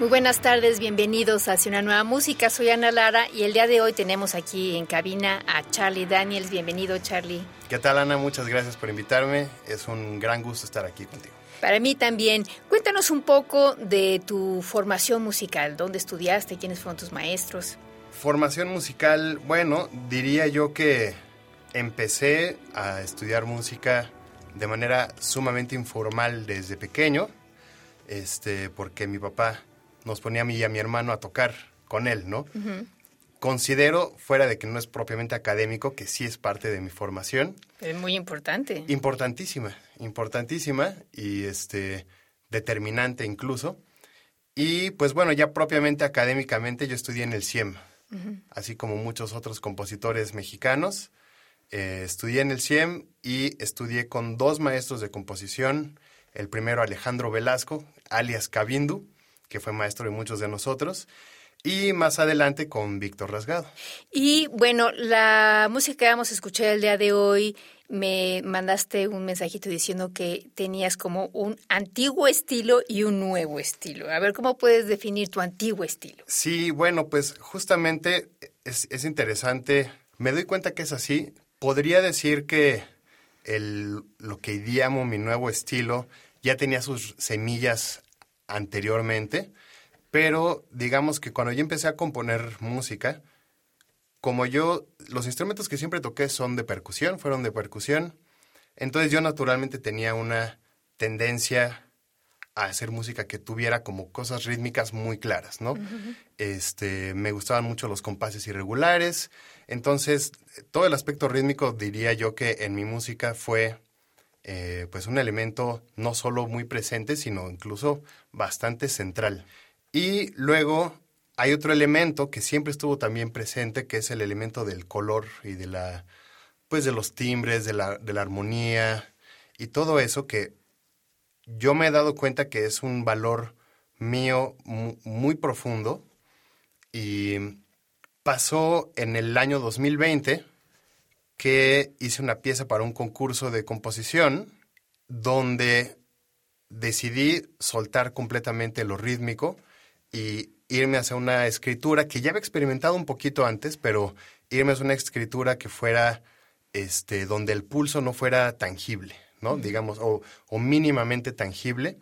Muy buenas tardes, bienvenidos a Hacia una nueva música. Soy Ana Lara y el día de hoy tenemos aquí en cabina a Charlie Daniels. Bienvenido, Charlie. ¿Qué tal, Ana? Muchas gracias por invitarme. Es un gran gusto estar aquí contigo. Para mí también. Cuéntanos un poco de tu formación musical. ¿Dónde estudiaste? ¿Quiénes fueron tus maestros? Formación musical, bueno, diría yo que empecé a estudiar música de manera sumamente informal desde pequeño, este, porque mi papá nos ponía a mí y a mi hermano a tocar con él, ¿no? Considero, fuera de que no es propiamente académico, que sí es parte de mi formación. Es muy importante. Importantísima, importantísima y este determinante incluso. Y pues bueno, ya propiamente académicamente yo estudié en el CIEM, así como muchos otros compositores mexicanos. Eh, estudié en el CIEM y estudié con dos maestros de composición. El primero Alejandro Velasco, alias Cabindu, que fue maestro de muchos de nosotros, y más adelante con Víctor Rasgado. Y bueno, la música que vamos a escuchar el día de hoy, me mandaste un mensajito diciendo que tenías como un antiguo estilo y un nuevo estilo. A ver, ¿cómo puedes definir tu antiguo estilo? Sí, bueno, pues justamente es, es interesante. Me doy cuenta que es así. Podría decir que el, lo que llamo mi nuevo estilo ya tenía sus semillas anteriormente, pero digamos que cuando yo empecé a componer música, como yo, los instrumentos que siempre toqué son de percusión, fueron de percusión, entonces yo naturalmente tenía una tendencia a hacer música que tuviera como cosas rítmicas muy claras, ¿no? Este, me gustaban mucho los compases irregulares, entonces todo el aspecto rítmico diría yo que en mi música fue eh, pues un elemento no solo muy presente, sino incluso bastante central. Y luego hay otro elemento que siempre estuvo también presente, que es el elemento del color y de la, pues de los timbres, de la, de la armonía y todo eso que yo me he dado cuenta que es un valor mío muy profundo y pasó en el año 2020 que hice una pieza para un concurso de composición donde decidí soltar completamente lo rítmico y irme hacia una escritura que ya había experimentado un poquito antes, pero irme hacia una escritura que fuera, este, donde el pulso no fuera tangible, ¿no? Digamos, o, o, mínimamente tangible.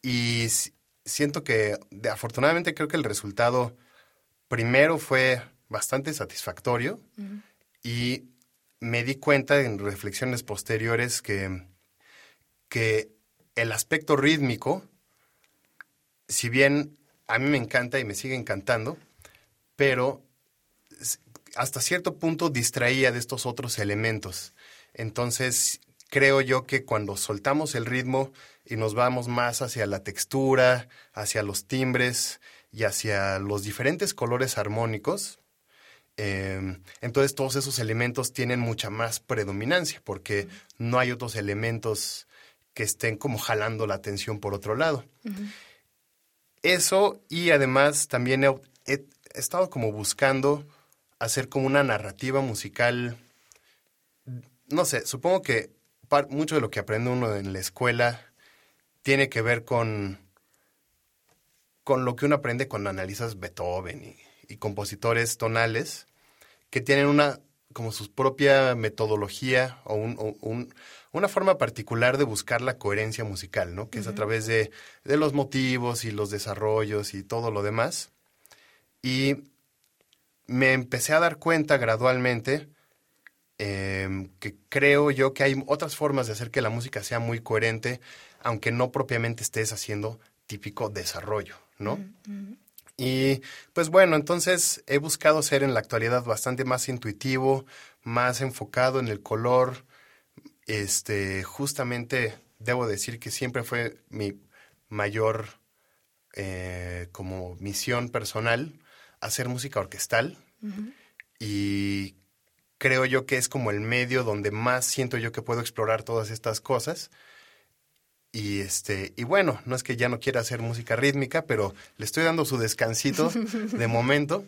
Y siento que, afortunadamente, creo que el resultado primero fue bastante satisfactorio y me di cuenta en reflexiones posteriores que, que el aspecto rítmico, si bien a mí me encanta y me sigue encantando, pero hasta cierto punto distraía de estos otros elementos. Entonces, creo yo que cuando soltamos el ritmo y nos vamos más hacia la textura, hacia los timbres y hacia los diferentes colores armónicos, Em, entonces todos esos elementos tienen mucha más predominancia porque no hay otros elementos que estén como jalando la atención por otro lado. Eso y además también he, estado como buscando hacer como una narrativa musical, no sé, supongo que mucho de lo que aprende uno en la escuela tiene que ver con, con lo que uno aprende cuando analizas Beethoven y, y compositores tonales que tienen una como su propia metodología o, un, una forma particular de buscar la coherencia musical, ¿no? Que es a través de, de, los motivos y los desarrollos y todo lo demás. Y me empecé a dar cuenta gradualmente em, que creo yo que hay otras formas de hacer que la música sea muy coherente, aunque no propiamente estés haciendo típico desarrollo, ¿no? Y pues bueno, entonces he buscado ser en la actualidad bastante más intuitivo, más enfocado en el color. Este, justamente debo decir que siempre fue mi mayor eh, como misión personal hacer música orquestal. Y creo yo que es como el medio donde más siento yo que puedo explorar todas estas cosas. Y este, y bueno, no es que ya no quiera hacer música rítmica, pero le estoy dando su descansito de momento.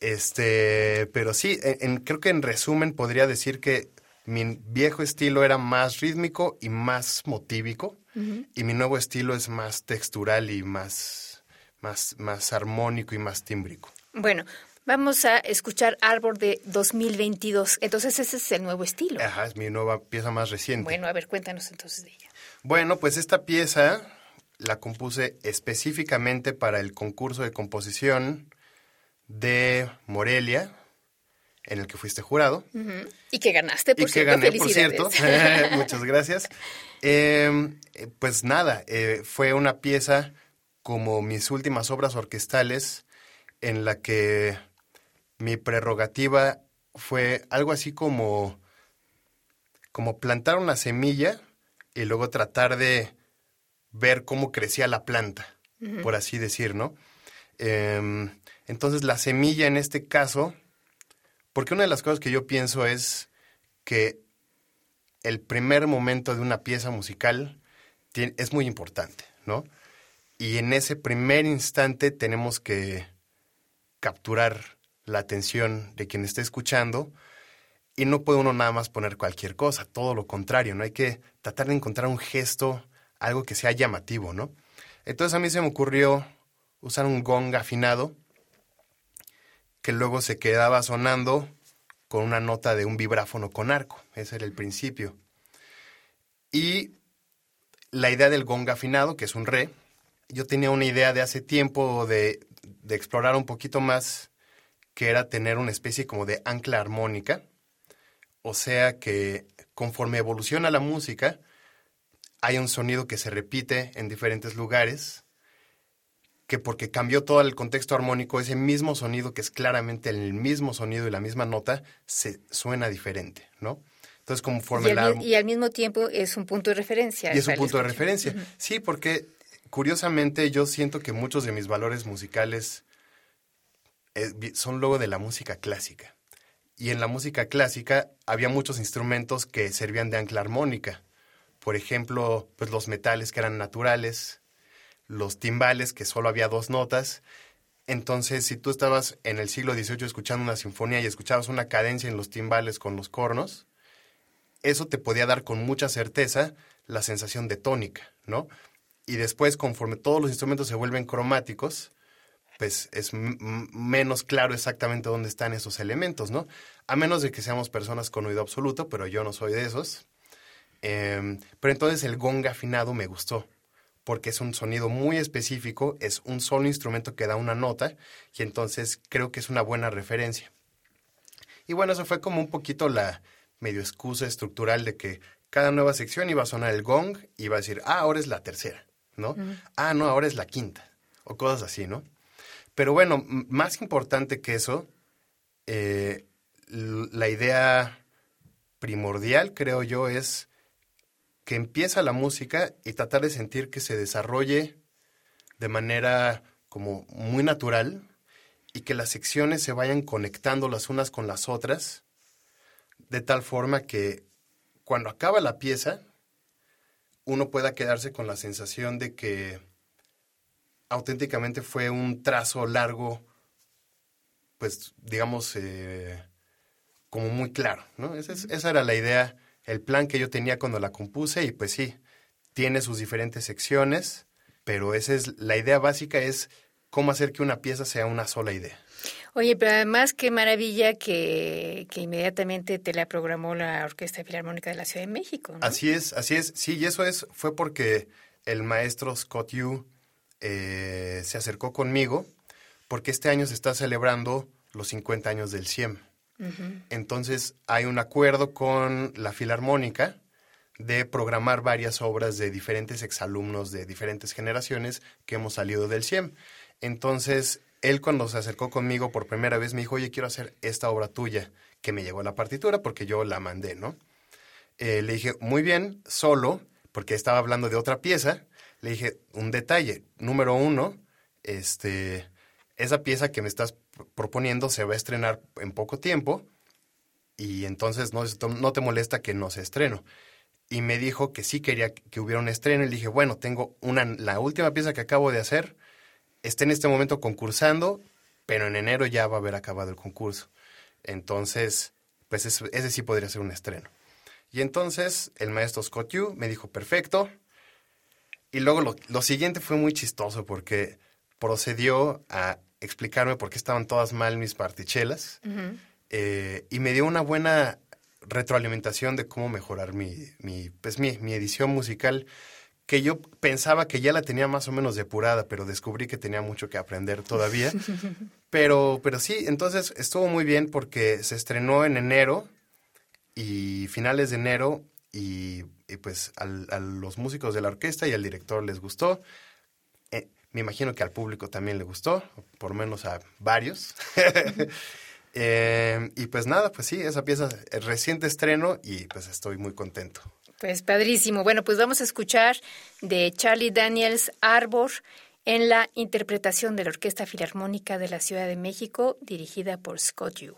Este, pero sí, en, creo que en resumen podría decir que mi viejo estilo era más rítmico y más motívico, y mi nuevo estilo es más textural y más, más, más armónico y más tímbrico. Bueno, Vamos a escuchar Árbol de 2022. Entonces ese es el nuevo estilo. Ajá, es mi nueva pieza más reciente. Bueno, a ver, cuéntanos entonces de ella. Bueno, pues esta pieza la compuse específicamente para el concurso de composición de Morelia, en el que fuiste jurado. Y que ganaste, por y que gané, por cierto. Muchas gracias. Em, eh, pues nada, eh, fue una pieza como mis últimas obras orquestales en la que mi prerrogativa fue algo así como, como plantar una semilla y luego tratar de ver cómo crecía la planta, por así decir, ¿no? Em, entonces la semilla en este caso, porque una de las cosas que yo pienso es que el primer momento de una pieza musical es muy importante, ¿no? Y en ese primer instante tenemos que capturar la atención de quien esté escuchando y no puede uno nada más poner cualquier cosa, todo lo contrario, ¿no? Hay que tratar de encontrar un gesto, algo que sea llamativo, ¿no? Entonces a mí se me ocurrió usar un gong afinado que luego se quedaba sonando con una nota de un vibráfono con arco. Ese era el principio. Y la idea del gong afinado, que es un re, yo tenía una idea de hace tiempo de, de explorar un poquito más, que era tener una especie como de ancla armónica o sea que conforme evoluciona la música, hay un sonido que se repite en diferentes lugares, que porque cambió todo el contexto armónico, ese mismo sonido, que es claramente el mismo sonido y la misma nota, se suena diferente, ¿no? Entonces, conforme y al, y al mismo tiempo es un punto de referencia. Y es un punto de referencia. Sí, porque curiosamente yo siento que muchos de mis valores musicales eh, son luego de la música clásica y en la música clásica había muchos instrumentos que servían de ancla armónica. Por ejemplo, pues los metales que eran naturales, los timbales que solo había dos notas. Entonces, si tú estabas en el siglo XVIII escuchando una sinfonía y escuchabas una cadencia en los timbales con los cornos, eso te podía dar con mucha certeza la sensación de tónica, ¿no? Y después, conforme todos los instrumentos se vuelven cromáticos, pues es menos claro exactamente dónde están esos elementos, ¿no? A menos de que seamos personas con oído absoluto, pero yo no soy de esos. Em, pero entonces el gong afinado me gustó, porque es un sonido muy específico, es un solo instrumento que da una nota, y entonces creo que es una buena referencia. Y bueno, eso fue como un poquito la medio excusa estructural de que cada nueva sección iba a sonar el gong y iba a decir, ah, ahora es la tercera, ¿no? Ah, no, ahora es la quinta, o cosas así, ¿no? Pero bueno, más importante que eso, eh, la idea primordial, creo yo, es que empieza la música y tratar de sentir que se desarrolle de manera como muy natural y que las secciones se vayan conectando las unas con las otras de tal forma que cuando acaba la pieza uno pueda quedarse con la sensación de que auténticamente fue un trazo largo, pues digamos, eh, como muy claro, ¿no? Esa, era la idea, el plan que yo tenía cuando la compuse y pues sí, tiene sus diferentes secciones, pero esa es la idea básica es cómo hacer que una pieza sea una sola idea. Oye, pero además qué maravilla que, que inmediatamente te la programó la Orquesta Filarmónica de la Ciudad de México. ¿no? Así es, así es. Sí, y eso es, fue porque el maestro Scott Yu eh, se acercó conmigo porque este año se está celebrando los 50 años del CIEM. Entonces hay un acuerdo con la Filarmónica de programar varias obras de diferentes exalumnos de diferentes generaciones que hemos salido del CIEM. Entonces, él cuando se acercó conmigo por primera vez me dijo, oye, quiero hacer esta obra tuya, que me llegó la partitura porque yo la mandé, ¿no? Eh, le dije, muy bien, solo, porque estaba hablando de otra pieza, le dije, un detalle, número uno, este, esa pieza que me estás proponiendo se va a estrenar en poco tiempo y entonces no, no te molesta que no se estreno y me dijo que sí quería que hubiera un estreno. Y le dije, bueno, tengo una, la última pieza que acabo de hacer, está en este momento concursando, pero en enero ya va a haber acabado el concurso. Entonces, pues ese, sí podría ser un estreno. Y entonces el maestro Scott Yu me dijo, perfecto. Y luego lo, lo siguiente fue muy chistoso porque procedió a explicarme por qué estaban todas mal mis partichelas. eh, y me dio una buena retroalimentación de cómo mejorar mi, mi, pues mi, mi edición musical que yo pensaba que ya la tenía más o menos depurada, pero descubrí que tenía mucho que aprender todavía. pero, pero sí, entonces estuvo muy bien porque se estrenó en enero y finales de enero y, y pues al, a los músicos de la orquesta y al director les gustó. Eh, me imagino que al público también le gustó, por lo menos a varios. Eh, y pues nada, pues sí, esa pieza es reciente estreno y pues estoy muy contento. Pues padrísimo. Bueno, pues vamos a escuchar de Charlie Daniels Arbor en la interpretación de la Orquesta Filarmónica de la Ciudad de México, dirigida por Scott Yu.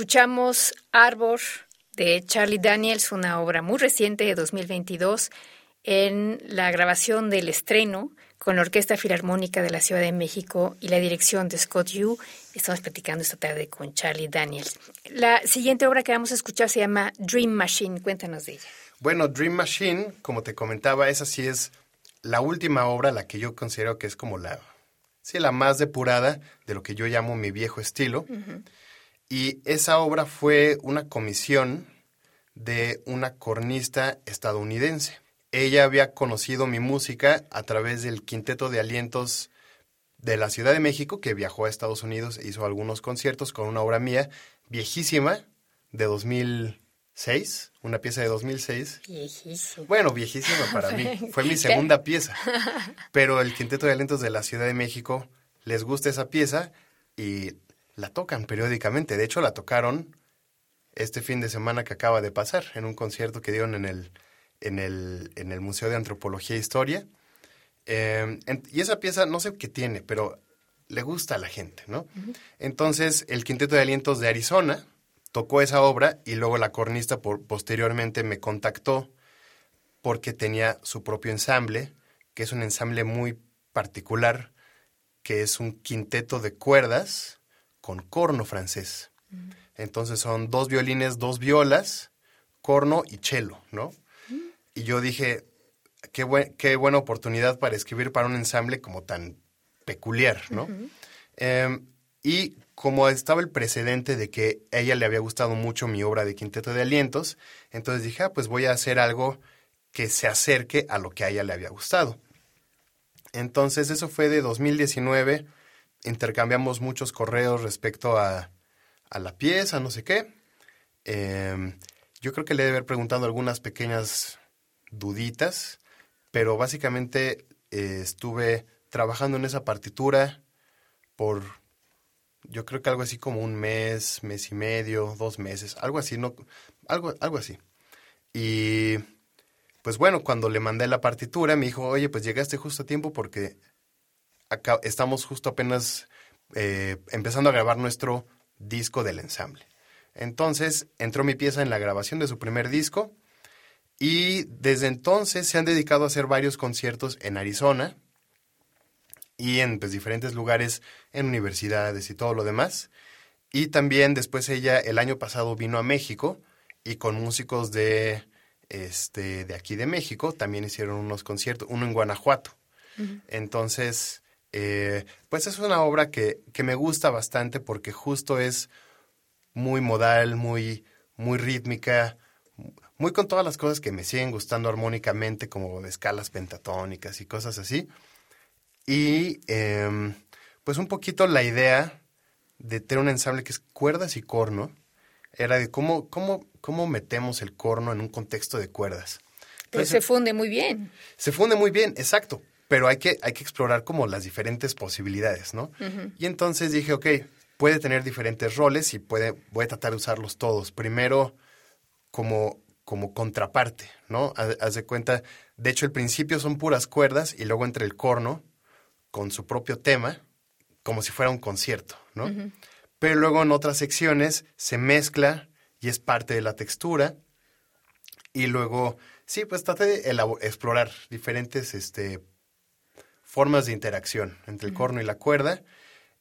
Escuchamos Arbor de Charlie Daniels, una obra muy reciente de 2022, en la grabación del estreno con la Orquesta Filarmónica de la Ciudad de México y la dirección de Scott Yu. Estamos platicando esta tarde con Charlie Daniels. La siguiente obra que vamos a escuchar se llama Dream Machine. Cuéntanos de ella. Bueno, Dream Machine, como te comentaba, esa sí es la última obra, la que yo considero que es como la, sí, la más depurada de lo que yo llamo mi viejo estilo. Y esa obra fue una comisión de una cornista estadounidense. Ella había conocido mi música a través del Quinteto de Alientos de la Ciudad de México, que viajó a Estados Unidos e hizo algunos conciertos con una obra mía viejísima de 2006, una pieza de 2006. Viejísimo. Bueno, viejísima para mí. Fue mi segunda pieza. Pero el Quinteto de Alientos de la Ciudad de México les gusta esa pieza y la tocan periódicamente. De hecho, la tocaron este fin de semana que acaba de pasar en un concierto que dieron en el, en el, en el Museo de Antropología e Historia. Eh, en- y esa pieza, no sé qué tiene, pero le gusta a la gente, ¿no? Entonces, el Quinteto de Alientos de Arizona tocó esa obra y luego la cornista por, posteriormente me contactó porque tenía su propio ensamble, que es un ensamble muy particular, que es un quinteto de cuerdas con corno francés. Entonces son dos violines, dos violas, corno y cello, ¿no? Y yo dije, qué, buen- qué buena oportunidad para escribir para un ensamble como tan peculiar, ¿no? Em, y como estaba el precedente de que a ella le había gustado mucho mi obra de Quinteto de Alientos, entonces dije, ah, pues voy a hacer algo que se acerque a lo que a ella le había gustado. Entonces eso fue de 2019, intercambiamos muchos correos respecto a, a la pieza, no sé qué. Em, yo creo que le he de haber preguntado algunas pequeñas duditas, pero básicamente eh, estuve trabajando en esa partitura por, yo creo que algo así como un mes, mes y medio, dos meses, algo así, no, algo, algo así. Y pues bueno, cuando le mandé la partitura, me dijo, oye, pues llegaste justo a tiempo porque acá estamos justo apenas eh, empezando a grabar nuestro disco del ensamble. Entonces entró mi pieza en la grabación de su primer disco y desde entonces se han dedicado a hacer varios conciertos en Arizona y en pues, diferentes lugares, en universidades y todo lo demás. Y también después ella el año pasado vino a México y con músicos de, este, de aquí de México también hicieron unos conciertos, uno en Guanajuato. Entonces, eh, pues es una obra que, que me gusta bastante porque justo es muy modal, muy, muy rítmica, muy con todas las cosas que me siguen gustando armónicamente, como escalas pentatónicas y cosas así. Y em, pues un poquito la idea de tener un ensamble que es cuerdas y corno, era de cómo, cómo, cómo metemos el corno en un contexto de cuerdas. Pero se funde muy bien. Se funde muy bien, exacto, pero hay que, hay que explorar como las diferentes posibilidades, ¿no? Y entonces dije, ok, puede tener diferentes roles y puede, voy a tratar de usarlos todos. Primero, como, como contraparte, ¿no? Haz, haz de cuenta, de hecho, el principio son puras cuerdas y luego entre el corno con su propio tema, como si fuera un concierto, ¿no? Pero luego en otras secciones se mezcla y es parte de la textura. Y luego, sí, pues traté de explorar diferentes este, formas de interacción entre el corno y la cuerda.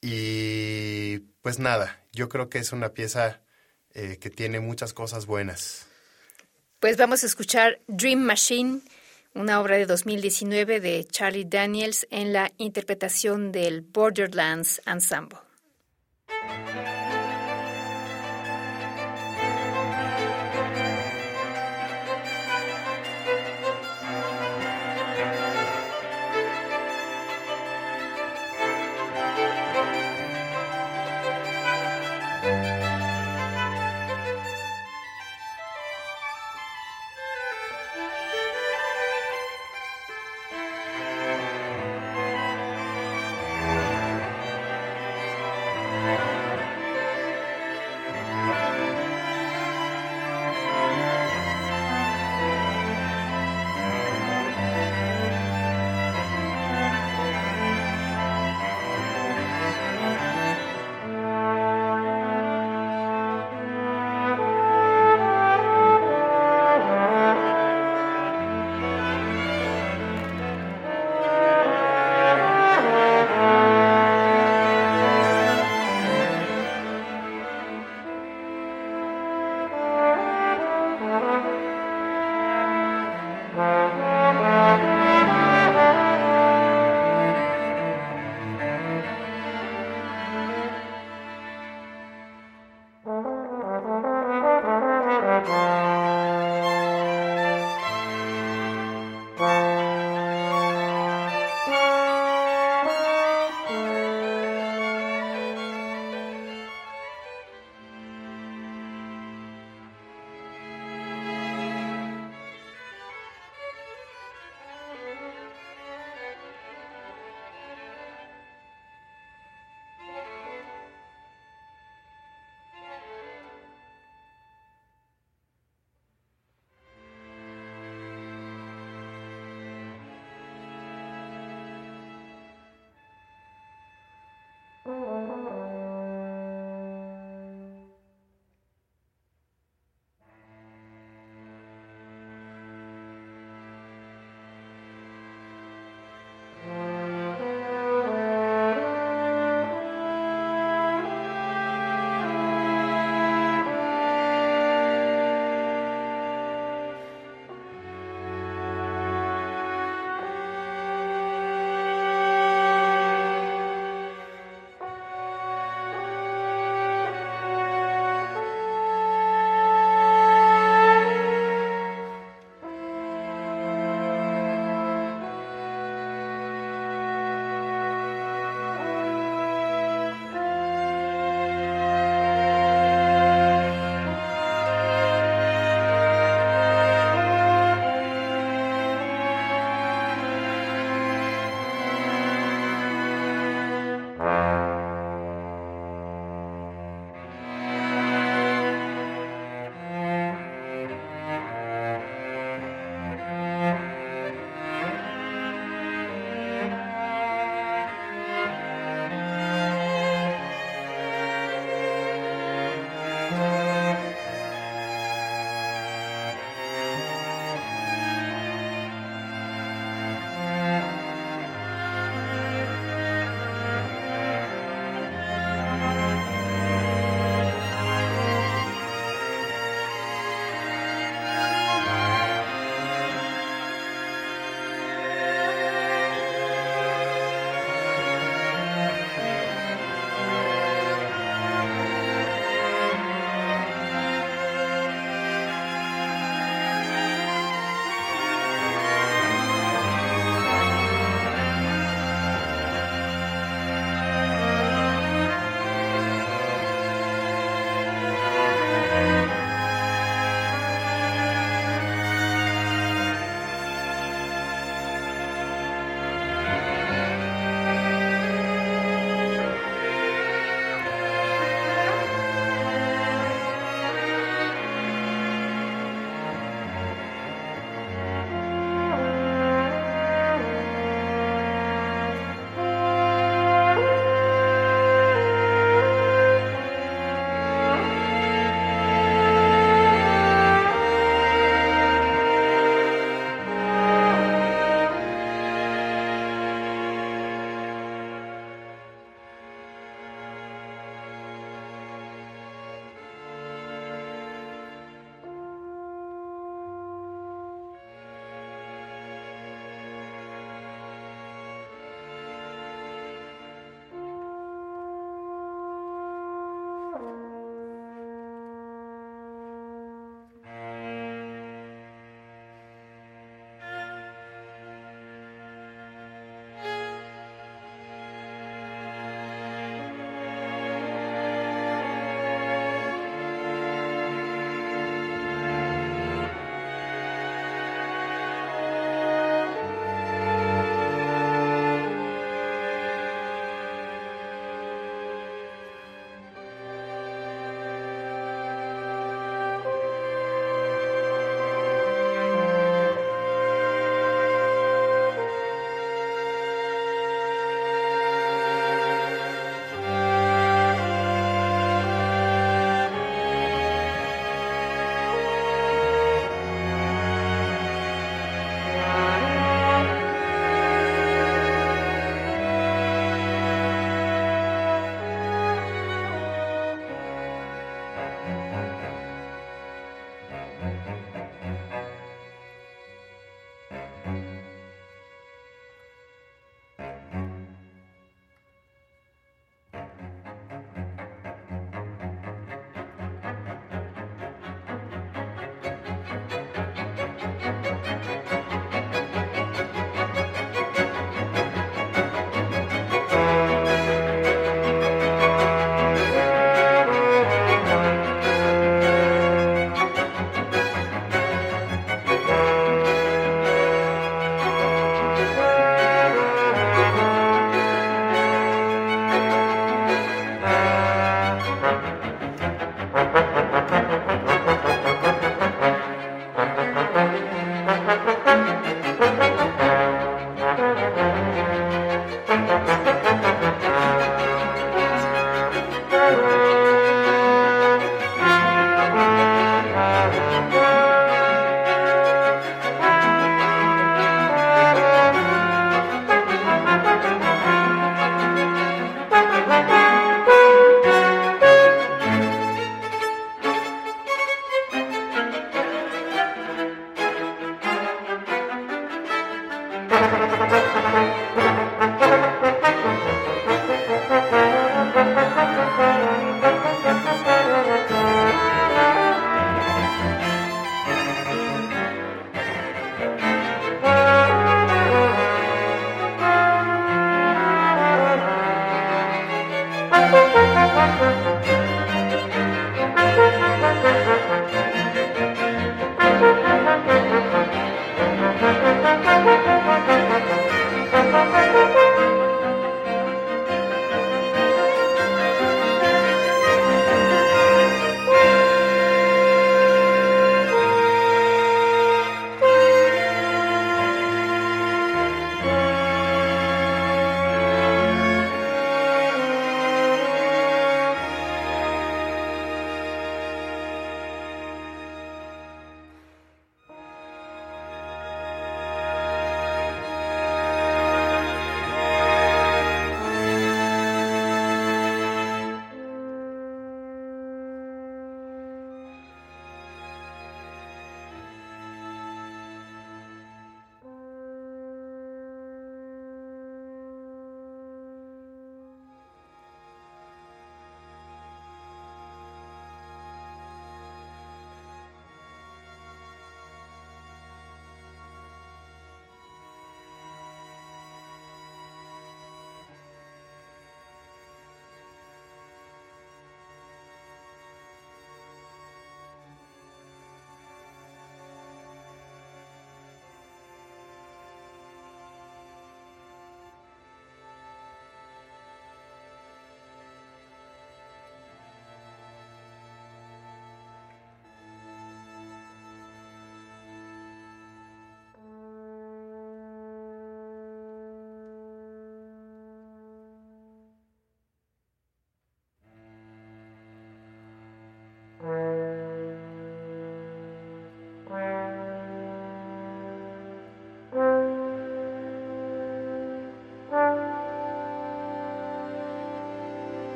Y pues nada, yo creo que es una pieza eh, que tiene muchas cosas buenas. Pues vamos a escuchar Dream Machine, una obra de 2019 de Charlie Daniels en la interpretación del Borderlands Ensemble.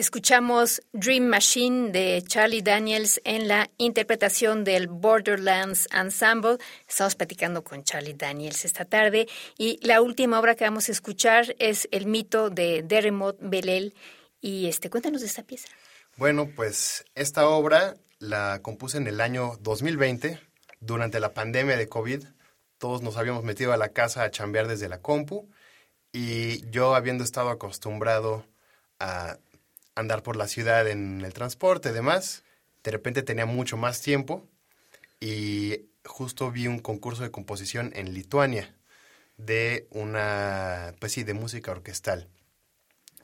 Escuchamos Dream Machine de Charlie Daniels en la interpretación del Borderlands Ensemble. Estamos platicando con Charlie Daniels esta tarde y la última obra que vamos a escuchar es El mito de Dermot Belel. Y este, cuéntanos de esta pieza. Bueno, pues esta obra la compuse en el año 2020, durante la pandemia de COVID. Todos nos habíamos metido a la casa a chambear desde la compu y yo habiendo estado acostumbrado a andar por la ciudad en el transporte y demás. De repente tenía mucho más tiempo y justo vi un concurso de composición en Lituania de una, pues sí, de música orquestal.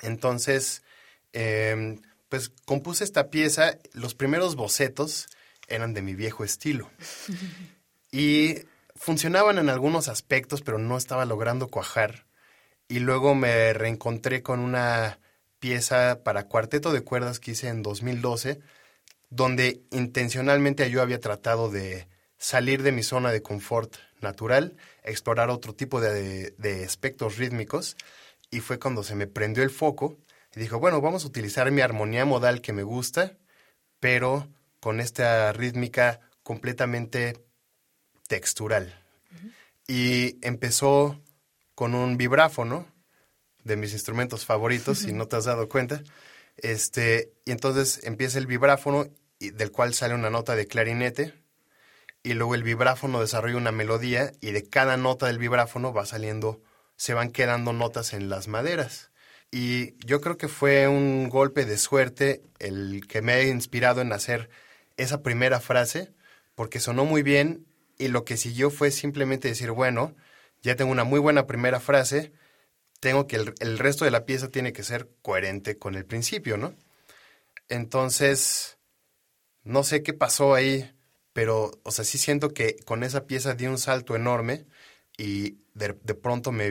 Entonces, em, pues compuse esta pieza, los primeros bocetos eran de mi viejo estilo. Y funcionaban en algunos aspectos, pero no estaba logrando cuajar. Y luego me reencontré con una pieza para cuarteto de cuerdas que hice en 2012, donde intencionalmente yo había tratado de salir de mi zona de confort natural, explorar otro tipo de, de aspectos rítmicos, y fue cuando se me prendió el foco y dijo, bueno, vamos a utilizar mi armonía modal que me gusta, pero con esta rítmica completamente textural. Y empezó con un vibráfono, de mis instrumentos favoritos, si no te has dado cuenta. Este, y entonces empieza el vibráfono, y del cual sale una nota de clarinete, y luego el vibráfono desarrolla una melodía, y de cada nota del vibráfono va saliendo, se van quedando notas en las maderas. Y yo creo que fue un golpe de suerte el que me ha inspirado en hacer esa primera frase, porque sonó muy bien, y lo que siguió fue simplemente decir, bueno, ya tengo una muy buena primera frase, tengo que el, resto de la pieza tiene que ser coherente con el principio, ¿no? Entonces, no sé qué pasó ahí, pero, o sea, sí siento que con esa pieza di un salto enorme y de, pronto me,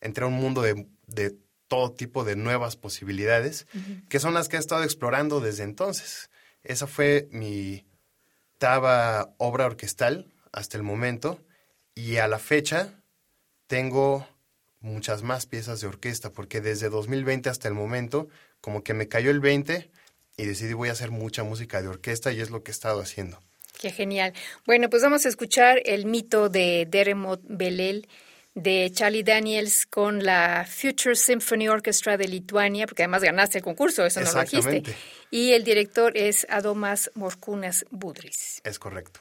entré a un mundo de, todo tipo de nuevas posibilidades, que son las que he estado explorando desde entonces. Esa fue mi octava obra orquestal hasta el momento y a la fecha tengo muchas más piezas de orquesta, porque desde 2020 hasta el momento, como que me cayó el 20 y decidí voy a hacer mucha música de orquesta y es lo que he estado haciendo. Qué genial. Bueno, pues vamos a escuchar el mito de Dermot Belel de Charlie Daniels con la Future Symphony Orchestra de Lituania, porque además ganaste el concurso, eso no lo dijiste. Y el director es Adomas Morkunas Budris. Es correcto.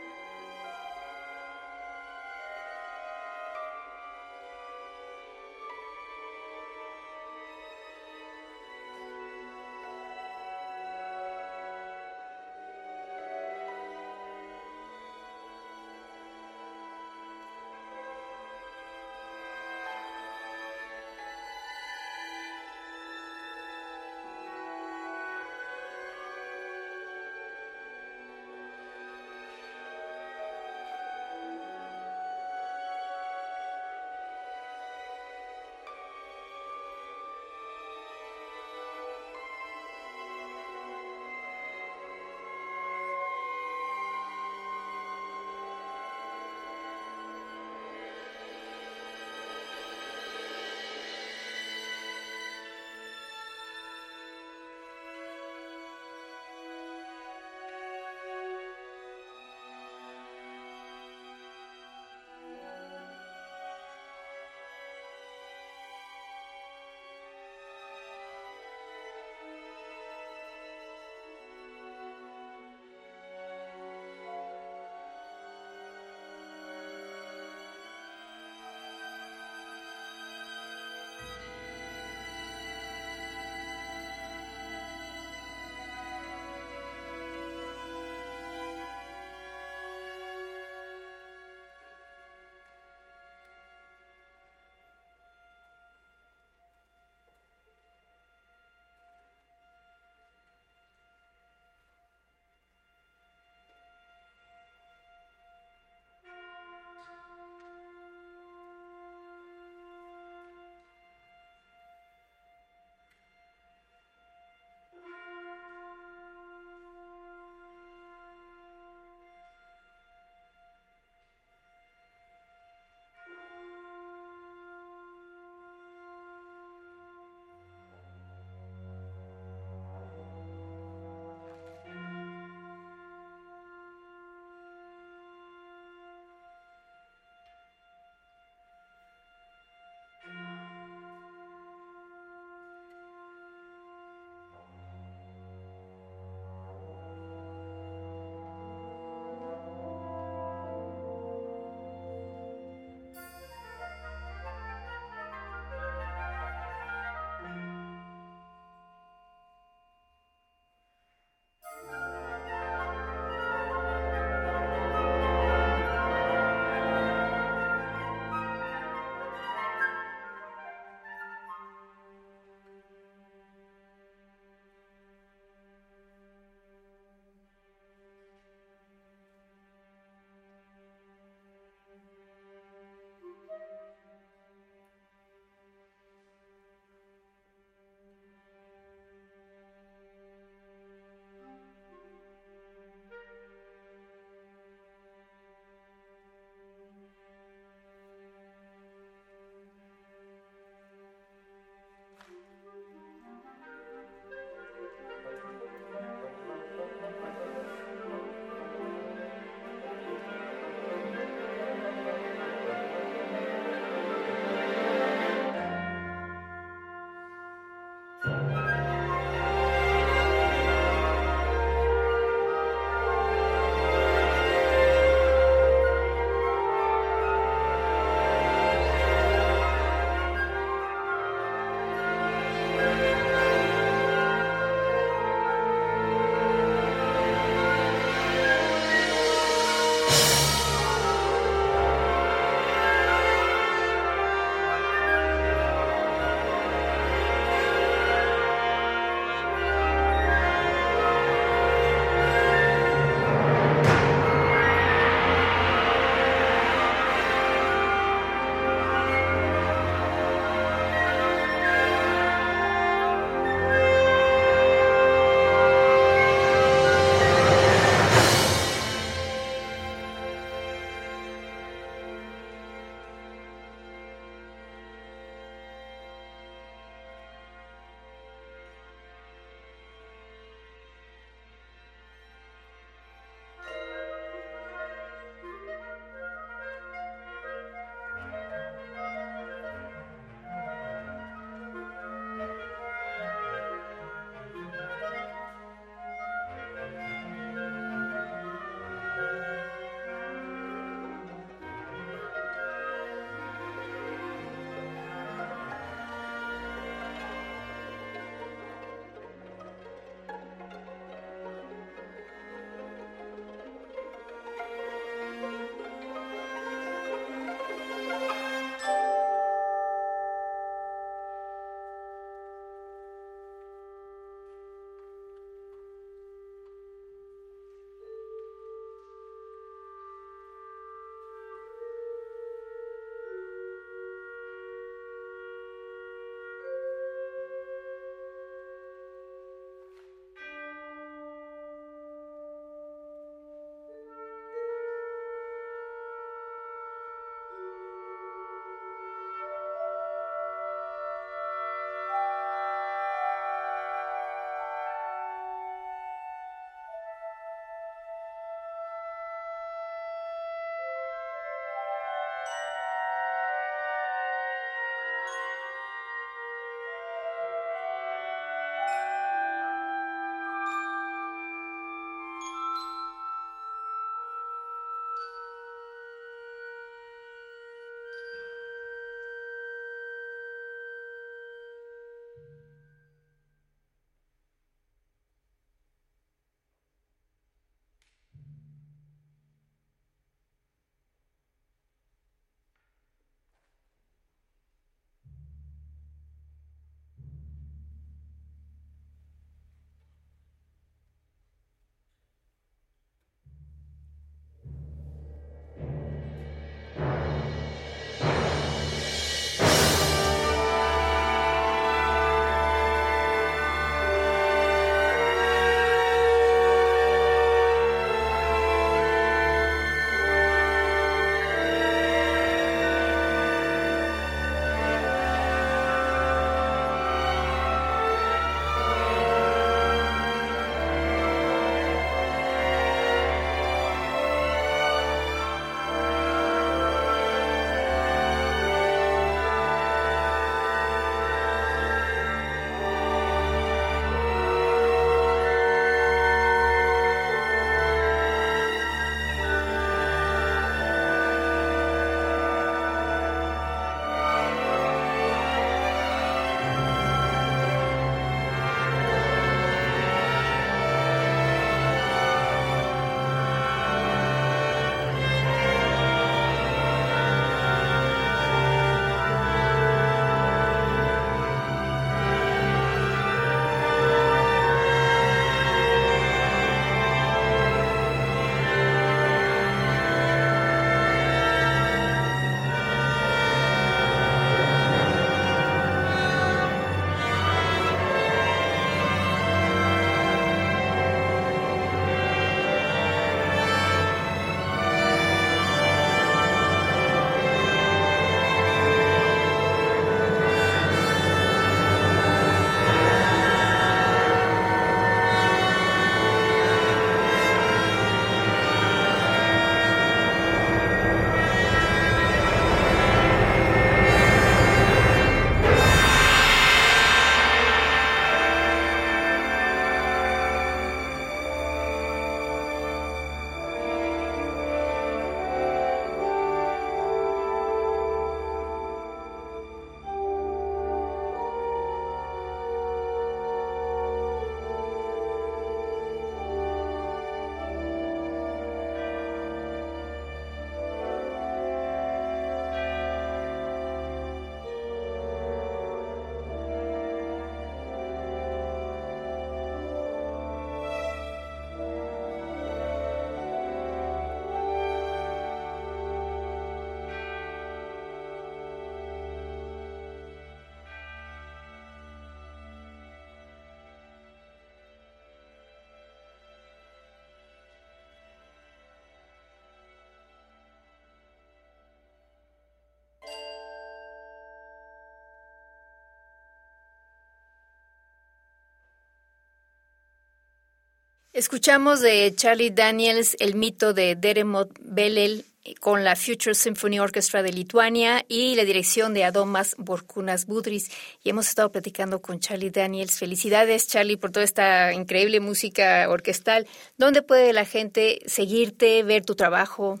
Escuchamos de Charlie Daniels el mito de Deremot Belel con la Future Symphony Orchestra de Lituania y la dirección de Adomas Borkunas Budris. Y hemos estado platicando con Charlie Daniels. Felicidades, Charlie, por toda esta increíble música orquestal. ¿Dónde puede la gente seguirte, ver tu trabajo?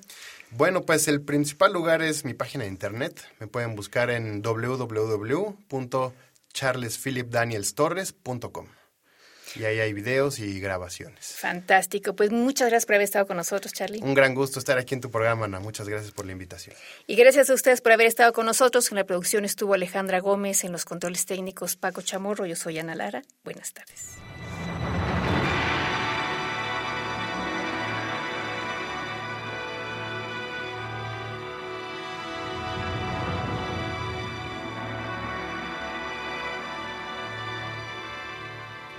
Bueno, pues el principal lugar es mi página de internet. Me pueden buscar en www.charlesphilipdanielstorres.com. Y ahí hay videos y grabaciones. Fantástico. Pues muchas gracias por haber estado con nosotros, Charlie. Un gran gusto estar aquí en tu programa, Ana. Muchas gracias por la invitación. Y gracias a ustedes por haber estado con nosotros. En la producción estuvo Alejandra Gómez, en los controles técnicos Paco Chamorro. Yo soy Ana Lara. Buenas tardes.